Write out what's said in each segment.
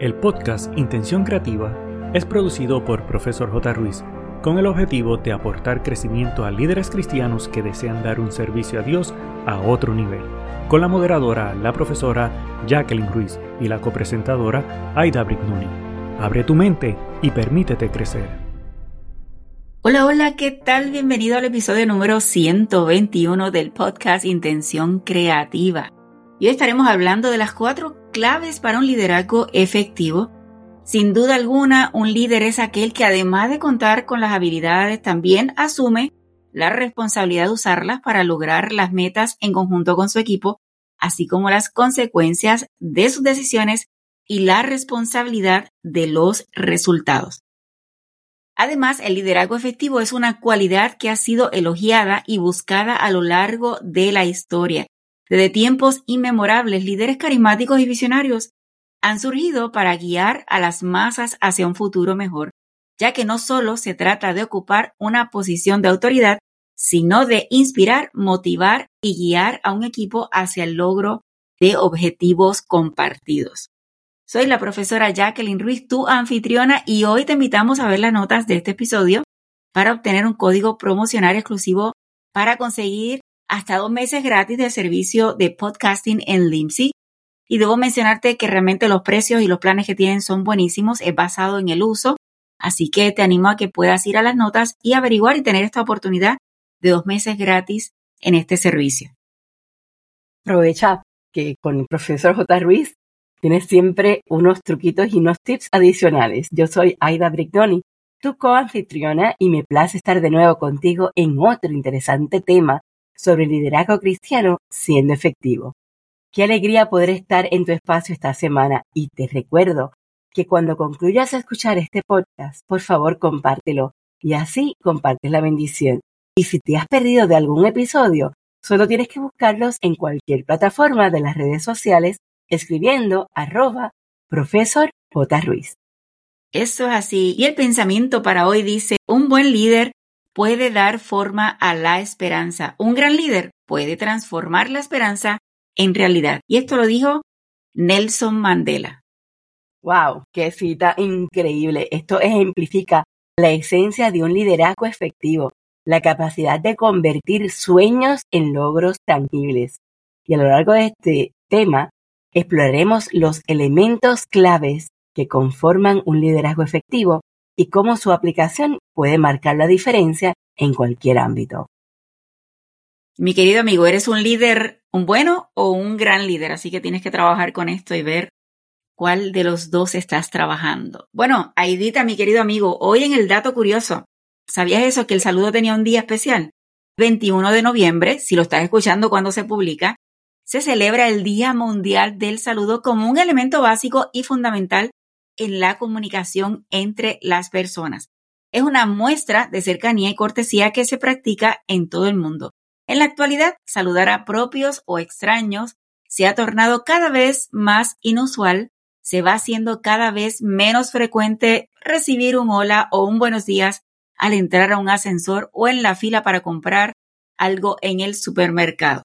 El podcast Intención Creativa es producido por Profesor J. Ruiz con el objetivo de aportar crecimiento a líderes cristianos que desean dar un servicio a Dios a otro nivel, con la moderadora, la profesora Jacqueline Ruiz y la copresentadora Aida Brignoni. Abre tu mente y permítete crecer. Hola, hola, ¿qué tal? Bienvenido al episodio número 121 del podcast Intención Creativa. Y hoy estaremos hablando de las cuatro claves para un liderazgo efectivo. Sin duda alguna, un líder es aquel que además de contar con las habilidades, también asume la responsabilidad de usarlas para lograr las metas en conjunto con su equipo, así como las consecuencias de sus decisiones y la responsabilidad de los resultados. Además, el liderazgo efectivo es una cualidad que ha sido elogiada y buscada a lo largo de la historia desde tiempos inmemorables, líderes carismáticos y visionarios han surgido para guiar a las masas hacia un futuro mejor, ya que no solo se trata de ocupar una posición de autoridad, sino de inspirar, motivar y guiar a un equipo hacia el logro de objetivos compartidos. Soy la profesora Jacqueline Ruiz, tu anfitriona, y hoy te invitamos a ver las notas de este episodio para obtener un código promocional exclusivo para conseguir hasta dos meses gratis de servicio de podcasting en Limsy. Y debo mencionarte que realmente los precios y los planes que tienen son buenísimos, es basado en el uso, así que te animo a que puedas ir a las notas y averiguar y tener esta oportunidad de dos meses gratis en este servicio. Aprovecha que con el profesor J. Ruiz tienes siempre unos truquitos y unos tips adicionales. Yo soy Aida Brignoni, tu coanfitriona, y me place estar de nuevo contigo en otro interesante tema sobre liderazgo cristiano siendo efectivo. Qué alegría poder estar en tu espacio esta semana y te recuerdo que cuando concluyas a escuchar este podcast, por favor compártelo y así compartes la bendición. Y si te has perdido de algún episodio, solo tienes que buscarlos en cualquier plataforma de las redes sociales escribiendo arroba profesor J. Ruiz. Eso es así. Y el pensamiento para hoy dice, un buen líder puede dar forma a la esperanza. Un gran líder puede transformar la esperanza en realidad. Y esto lo dijo Nelson Mandela. ¡Wow! ¡Qué cita increíble! Esto ejemplifica la esencia de un liderazgo efectivo, la capacidad de convertir sueños en logros tangibles. Y a lo largo de este tema exploraremos los elementos claves que conforman un liderazgo efectivo y cómo su aplicación puede marcar la diferencia en cualquier ámbito. Mi querido amigo, eres un líder, un bueno o un gran líder, así que tienes que trabajar con esto y ver cuál de los dos estás trabajando. Bueno, Aidita, mi querido amigo, hoy en el dato curioso, ¿sabías eso que el saludo tenía un día especial? 21 de noviembre, si lo estás escuchando cuando se publica, se celebra el Día Mundial del Saludo como un elemento básico y fundamental en la comunicación entre las personas. Es una muestra de cercanía y cortesía que se practica en todo el mundo. En la actualidad, saludar a propios o extraños se ha tornado cada vez más inusual, se va haciendo cada vez menos frecuente recibir un hola o un buenos días al entrar a un ascensor o en la fila para comprar algo en el supermercado.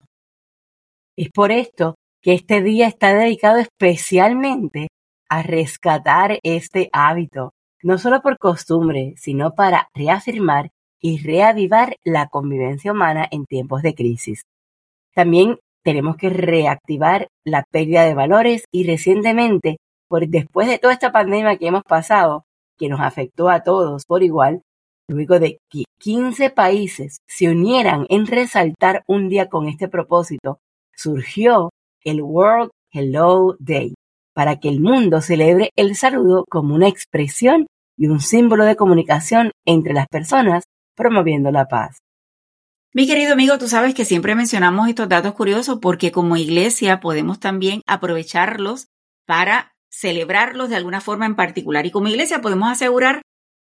Es por esto que este día está dedicado especialmente a rescatar este hábito, no solo por costumbre, sino para reafirmar y reavivar la convivencia humana en tiempos de crisis. También tenemos que reactivar la pérdida de valores y recientemente, por después de toda esta pandemia que hemos pasado, que nos afectó a todos por igual, luego de que 15 países se unieran en resaltar un día con este propósito, surgió el World Hello Day, para que el mundo celebre el saludo como una expresión y un símbolo de comunicación entre las personas, promoviendo la paz. Mi querido amigo, tú sabes que siempre mencionamos estos datos curiosos porque como iglesia podemos también aprovecharlos para celebrarlos de alguna forma en particular. Y como iglesia podemos asegurar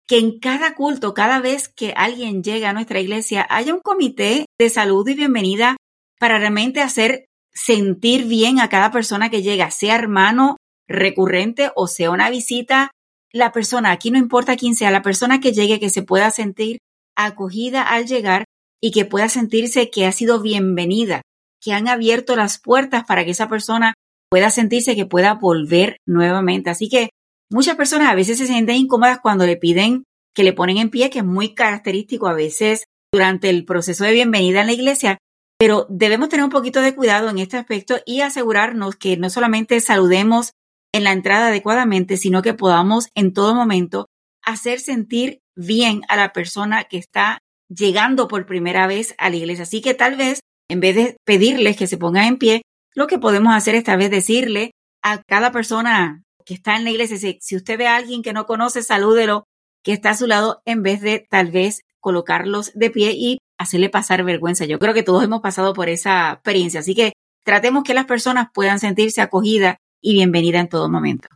que en cada culto, cada vez que alguien llega a nuestra iglesia, haya un comité de salud y bienvenida para realmente hacer sentir bien a cada persona que llega, sea hermano recurrente o sea una visita, la persona, aquí no importa quién sea, la persona que llegue, que se pueda sentir acogida al llegar y que pueda sentirse que ha sido bienvenida, que han abierto las puertas para que esa persona pueda sentirse que pueda volver nuevamente. Así que muchas personas a veces se sienten incómodas cuando le piden que le ponen en pie, que es muy característico a veces durante el proceso de bienvenida en la iglesia, pero debemos tener un poquito de cuidado en este aspecto y asegurarnos que no solamente saludemos en la entrada adecuadamente, sino que podamos en todo momento hacer sentir bien a la persona que está llegando por primera vez a la iglesia. Así que tal vez, en vez de pedirles que se pongan en pie, lo que podemos hacer es tal vez decirle a cada persona que está en la iglesia, si, si usted ve a alguien que no conoce, salúdelo, que está a su lado, en vez de tal vez colocarlos de pie y hacerle pasar vergüenza. Yo creo que todos hemos pasado por esa experiencia, así que tratemos que las personas puedan sentirse acogidas y bienvenidas en todo momento.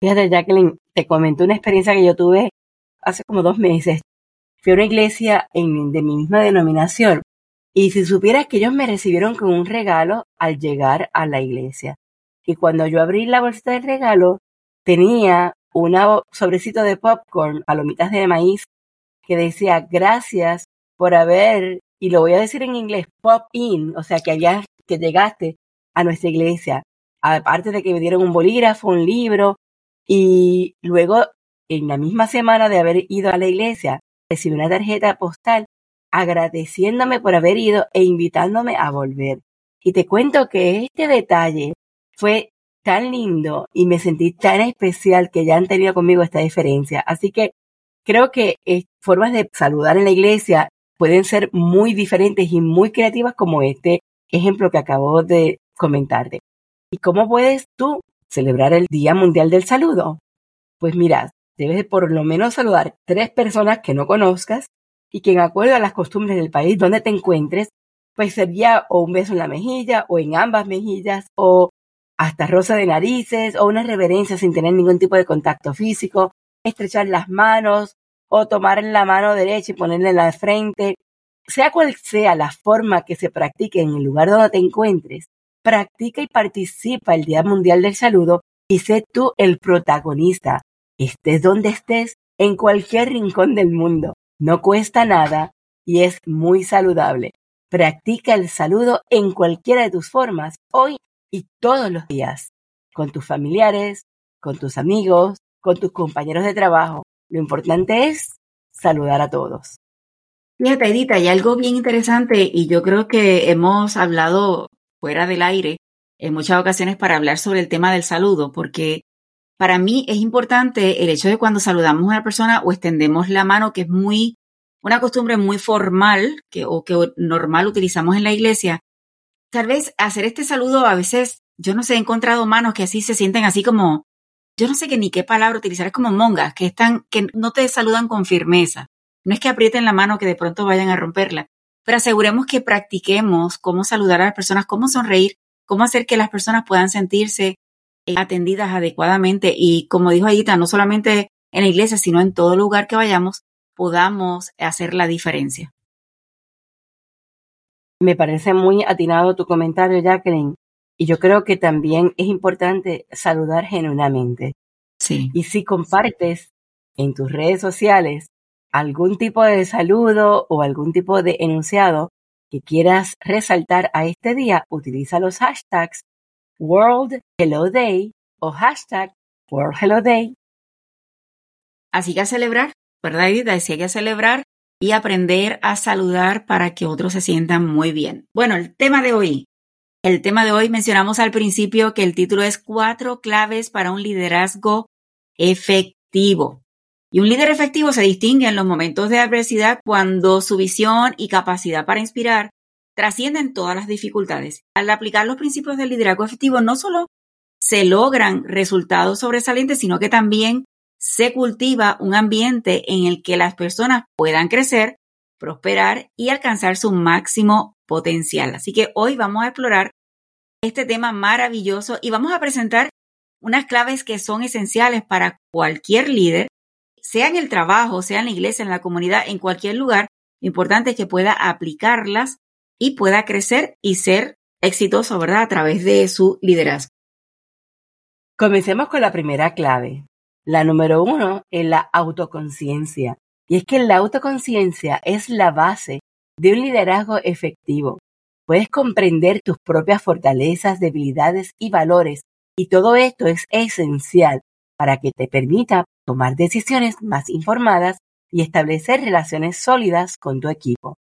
Fíjate, Jacqueline, te comento una experiencia que yo tuve hace como dos meses. Fui a una iglesia de mi misma denominación y si supieras que ellos me recibieron con un regalo al llegar a la iglesia. Y cuando yo abrí la bolsita del regalo, tenía un sobrecito de popcorn, palomitas de maíz, que decía gracias por haber, y lo voy a decir en inglés, pop in, o sea, que allá, que llegaste a nuestra iglesia. Aparte de que me dieron un bolígrafo, un libro, y luego, en la misma semana de haber ido a la iglesia, recibí una tarjeta postal agradeciéndome por haber ido e invitándome a volver. Y te cuento que este detalle fue tan lindo y me sentí tan especial que ya han tenido conmigo esta diferencia. Así que creo que eh, formas de saludar en la iglesia pueden ser muy diferentes y muy creativas como este ejemplo que acabo de comentarte. ¿Y cómo puedes tú celebrar el Día Mundial del Saludo? Pues mira, debes por lo menos saludar tres personas que no conozcas y que en acuerdo a las costumbres del país donde te encuentres, pues sería o un beso en la mejilla o en ambas mejillas o hasta rosa de narices o una reverencia sin tener ningún tipo de contacto físico, estrechar las manos o tomar la mano derecha y ponerla en la frente. Sea cual sea la forma que se practique en el lugar donde te encuentres, practica y participa el Día Mundial del Saludo y sé tú el protagonista, estés donde estés, en cualquier rincón del mundo. No cuesta nada y es muy saludable. Practica el saludo en cualquiera de tus formas, hoy y todos los días, con tus familiares, con tus amigos, con tus compañeros de trabajo. Lo importante es saludar a todos. Fíjate, Edita, hay algo bien interesante y yo creo que hemos hablado fuera del aire en muchas ocasiones para hablar sobre el tema del saludo, porque para mí es importante el hecho de cuando saludamos a una persona o extendemos la mano, que es muy una costumbre muy formal que, o que normal utilizamos en la iglesia, tal vez hacer este saludo a veces, yo no sé, he encontrado manos que así se sienten así como, yo no sé qué ni qué palabra utilizar, es como mongas, que están, que no te saludan con firmeza. No es que aprieten la mano que de pronto vayan a romperla, pero aseguremos que practiquemos cómo saludar a las personas, cómo sonreír, cómo hacer que las personas puedan sentirse eh, atendidas adecuadamente y como dijo Aita, no solamente en la iglesia, sino en todo lugar que vayamos, podamos hacer la diferencia. Me parece muy atinado tu comentario, Jacqueline. Y yo creo que también es importante saludar genuinamente. Sí. Y si compartes en tus redes sociales algún tipo de saludo o algún tipo de enunciado que quieras resaltar a este día, utiliza los hashtags World Hello Day o hashtag World Hello Day. Así que a celebrar, ¿verdad, Edith? Así que a celebrar y aprender a saludar para que otros se sientan muy bien. Bueno, el tema de hoy. El tema de hoy mencionamos al principio que el título es cuatro claves para un liderazgo efectivo. Y un líder efectivo se distingue en los momentos de adversidad cuando su visión y capacidad para inspirar trascienden todas las dificultades. Al aplicar los principios del liderazgo efectivo no solo se logran resultados sobresalientes, sino que también se cultiva un ambiente en el que las personas puedan crecer, prosperar y alcanzar su máximo potencial. Así que hoy vamos a explorar este tema maravilloso y vamos a presentar unas claves que son esenciales para cualquier líder, sea en el trabajo, sea en la iglesia, en la comunidad, en cualquier lugar. Lo importante es que pueda aplicarlas y pueda crecer y ser exitoso, ¿verdad? A través de su liderazgo. Comencemos con la primera clave. La número uno es la autoconciencia. Y es que la autoconciencia es la base de un liderazgo efectivo. Puedes comprender tus propias fortalezas, debilidades y valores. Y todo esto es esencial para que te permita tomar decisiones más informadas y establecer relaciones sólidas con tu equipo.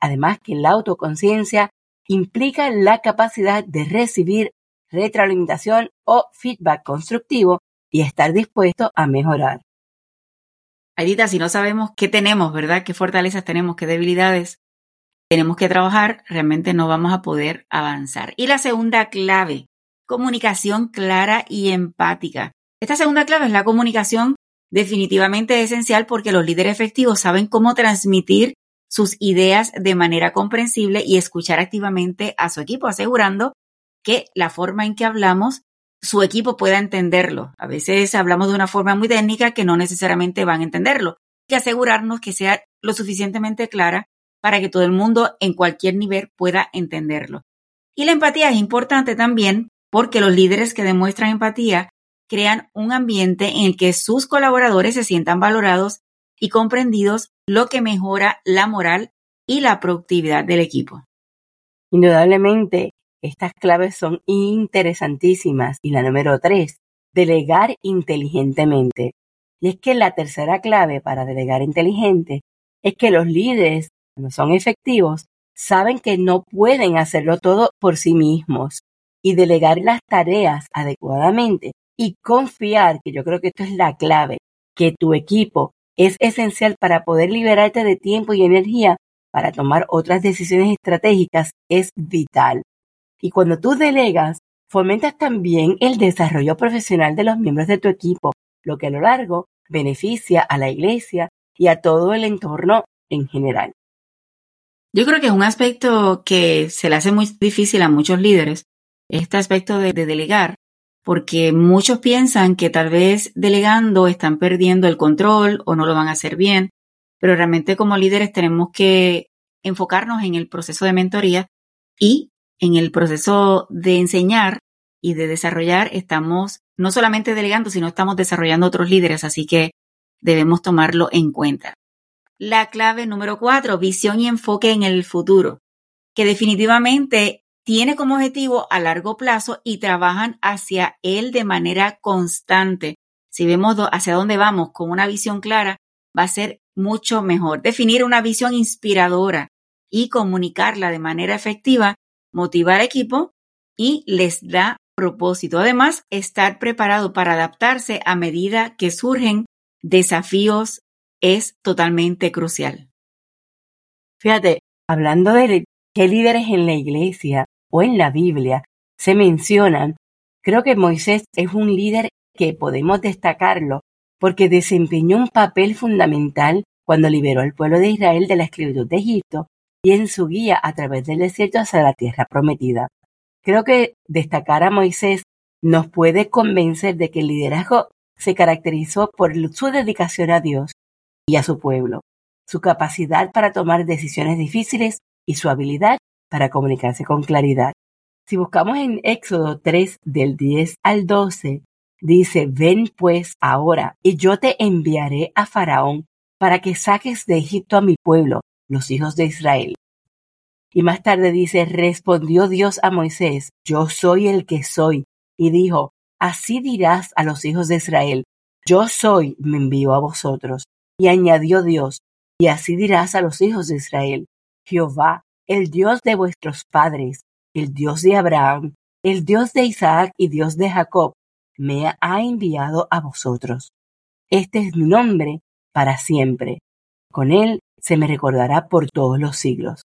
Además que la autoconciencia implica la capacidad de recibir retroalimentación o feedback constructivo y estar dispuesto a mejorar. Aidita, si no sabemos qué tenemos, ¿verdad? ¿Qué fortalezas tenemos? ¿Qué debilidades tenemos que trabajar? Realmente no vamos a poder avanzar. Y la segunda clave, comunicación clara y empática. Esta segunda clave es la comunicación definitivamente esencial porque los líderes efectivos saben cómo transmitir sus ideas de manera comprensible y escuchar activamente a su equipo, asegurando que la forma en que hablamos, su equipo pueda entenderlo. A veces hablamos de una forma muy técnica que no necesariamente van a entenderlo. Hay que asegurarnos que sea lo suficientemente clara para que todo el mundo en cualquier nivel pueda entenderlo. Y la empatía es importante también porque los líderes que demuestran empatía crean un ambiente en el que sus colaboradores se sientan valorados y comprendidos, lo que mejora la moral y la productividad del equipo. Indudablemente, estas claves son interesantísimas. Y la número tres, delegar inteligentemente. Y es que la tercera clave para delegar inteligente es que los líderes, cuando son efectivos, saben que no pueden hacerlo todo por sí mismos y delegar las tareas adecuadamente y confiar, que yo creo que esto es la clave, que tu equipo es esencial para poder liberarte de tiempo y energía para tomar otras decisiones estratégicas es vital. Y cuando tú delegas, fomentas también el desarrollo profesional de los miembros de tu equipo, lo que a lo largo beneficia a la iglesia y a todo el entorno en general. Yo creo que es un aspecto que se le hace muy difícil a muchos líderes, este aspecto de, de delegar, porque muchos piensan que tal vez delegando están perdiendo el control o no lo van a hacer bien, pero realmente como líderes tenemos que enfocarnos en el proceso de mentoría y en el proceso de enseñar y de desarrollar estamos no solamente delegando, sino estamos desarrollando otros líderes, así que debemos tomarlo en cuenta. La clave número cuatro, visión y enfoque en el futuro, que definitivamente tiene como objetivo a largo plazo y trabajan hacia él de manera constante. Si vemos hacia dónde vamos con una visión clara, va a ser mucho mejor. Definir una visión inspiradora y comunicarla de manera efectiva motiva al equipo y les da propósito. Además, estar preparado para adaptarse a medida que surgen desafíos es totalmente crucial. Fíjate, hablando de qué líderes en la iglesia o en la Biblia se mencionan, creo que Moisés es un líder que podemos destacarlo porque desempeñó un papel fundamental cuando liberó al pueblo de Israel de la esclavitud de Egipto y en su guía a través del desierto hacia la tierra prometida. Creo que destacar a Moisés nos puede convencer de que el liderazgo se caracterizó por su dedicación a Dios y a su pueblo, su capacidad para tomar decisiones difíciles y su habilidad para comunicarse con claridad. Si buscamos en Éxodo 3 del 10 al 12, dice, ven pues ahora y yo te enviaré a Faraón para que saques de Egipto a mi pueblo, los hijos de Israel. Y más tarde dice, respondió Dios a Moisés, yo soy el que soy. Y dijo, así dirás a los hijos de Israel, yo soy, me envío a vosotros. Y añadió Dios, y así dirás a los hijos de Israel, Jehová, el Dios de vuestros padres, el Dios de Abraham, el Dios de Isaac y Dios de Jacob, me ha enviado a vosotros. Este es mi nombre para siempre. Con él se me recordará por todos los siglos.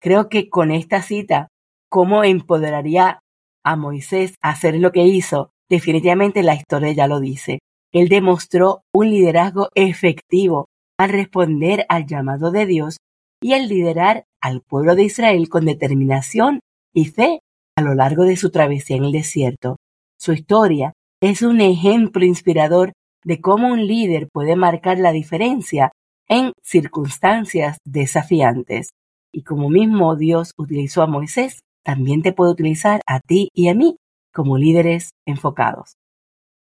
Creo que con esta cita, cómo empoderaría a Moisés a hacer lo que hizo, definitivamente la historia ya lo dice. Él demostró un liderazgo efectivo al responder al llamado de Dios y al liderar al pueblo de Israel con determinación y fe a lo largo de su travesía en el desierto. Su historia es un ejemplo inspirador de cómo un líder puede marcar la diferencia en circunstancias desafiantes. Y como mismo Dios utilizó a Moisés, también te puede utilizar a ti y a mí como líderes enfocados.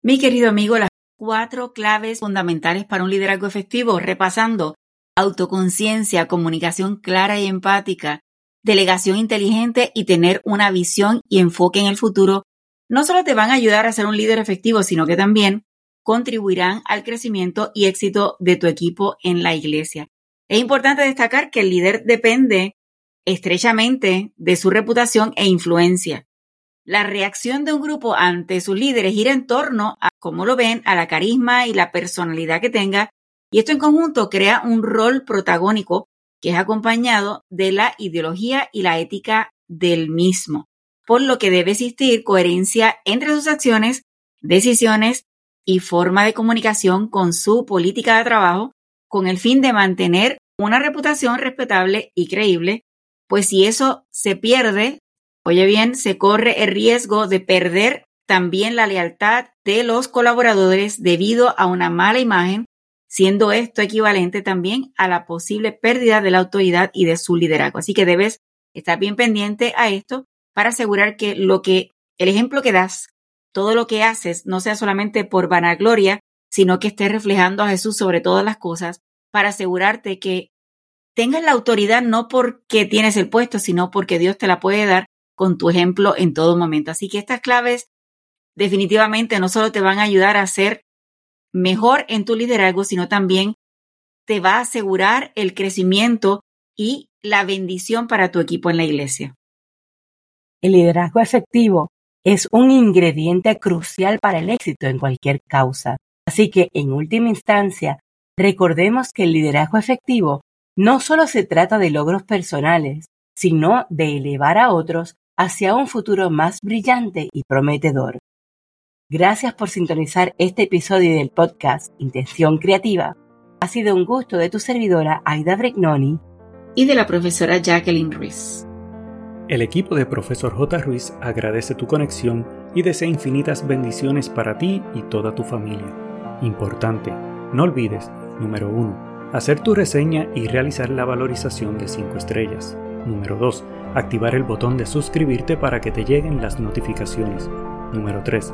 Mi querido amigo, las cuatro claves fundamentales para un liderazgo efectivo, repasando autoconciencia, comunicación clara y empática, delegación inteligente y tener una visión y enfoque en el futuro, no solo te van a ayudar a ser un líder efectivo, sino que también contribuirán al crecimiento y éxito de tu equipo en la iglesia. Es importante destacar que el líder depende estrechamente de su reputación e influencia. La reacción de un grupo ante sus líderes gira en torno a cómo lo ven, a la carisma y la personalidad que tenga, y esto en conjunto crea un rol protagónico que es acompañado de la ideología y la ética del mismo, por lo que debe existir coherencia entre sus acciones, decisiones y forma de comunicación con su política de trabajo, con el fin de mantener una reputación respetable y creíble, pues si eso se pierde, oye bien, se corre el riesgo de perder también la lealtad de los colaboradores debido a una mala imagen, siendo esto equivalente también a la posible pérdida de la autoridad y de su liderazgo. Así que debes estar bien pendiente a esto para asegurar que lo que el ejemplo que das, todo lo que haces no sea solamente por vanagloria, sino que esté reflejando a Jesús sobre todas las cosas para asegurarte que tengas la autoridad no porque tienes el puesto, sino porque Dios te la puede dar con tu ejemplo en todo momento. Así que estas claves definitivamente no solo te van a ayudar a ser mejor en tu liderazgo, sino también te va a asegurar el crecimiento y la bendición para tu equipo en la iglesia. El liderazgo efectivo es un ingrediente crucial para el éxito en cualquier causa. Así que, en última instancia, recordemos que el liderazgo efectivo no solo se trata de logros personales, sino de elevar a otros hacia un futuro más brillante y prometedor. Gracias por sintonizar este episodio del podcast Intención Creativa. Ha sido un gusto de tu servidora Aida Brignoni y de la profesora Jacqueline Ruiz. El equipo de Profesor J. Ruiz agradece tu conexión y desea infinitas bendiciones para ti y toda tu familia. Importante, no olvides, número 1, hacer tu reseña y realizar la valorización de 5 estrellas. Número 2, activar el botón de suscribirte para que te lleguen las notificaciones. Número 3,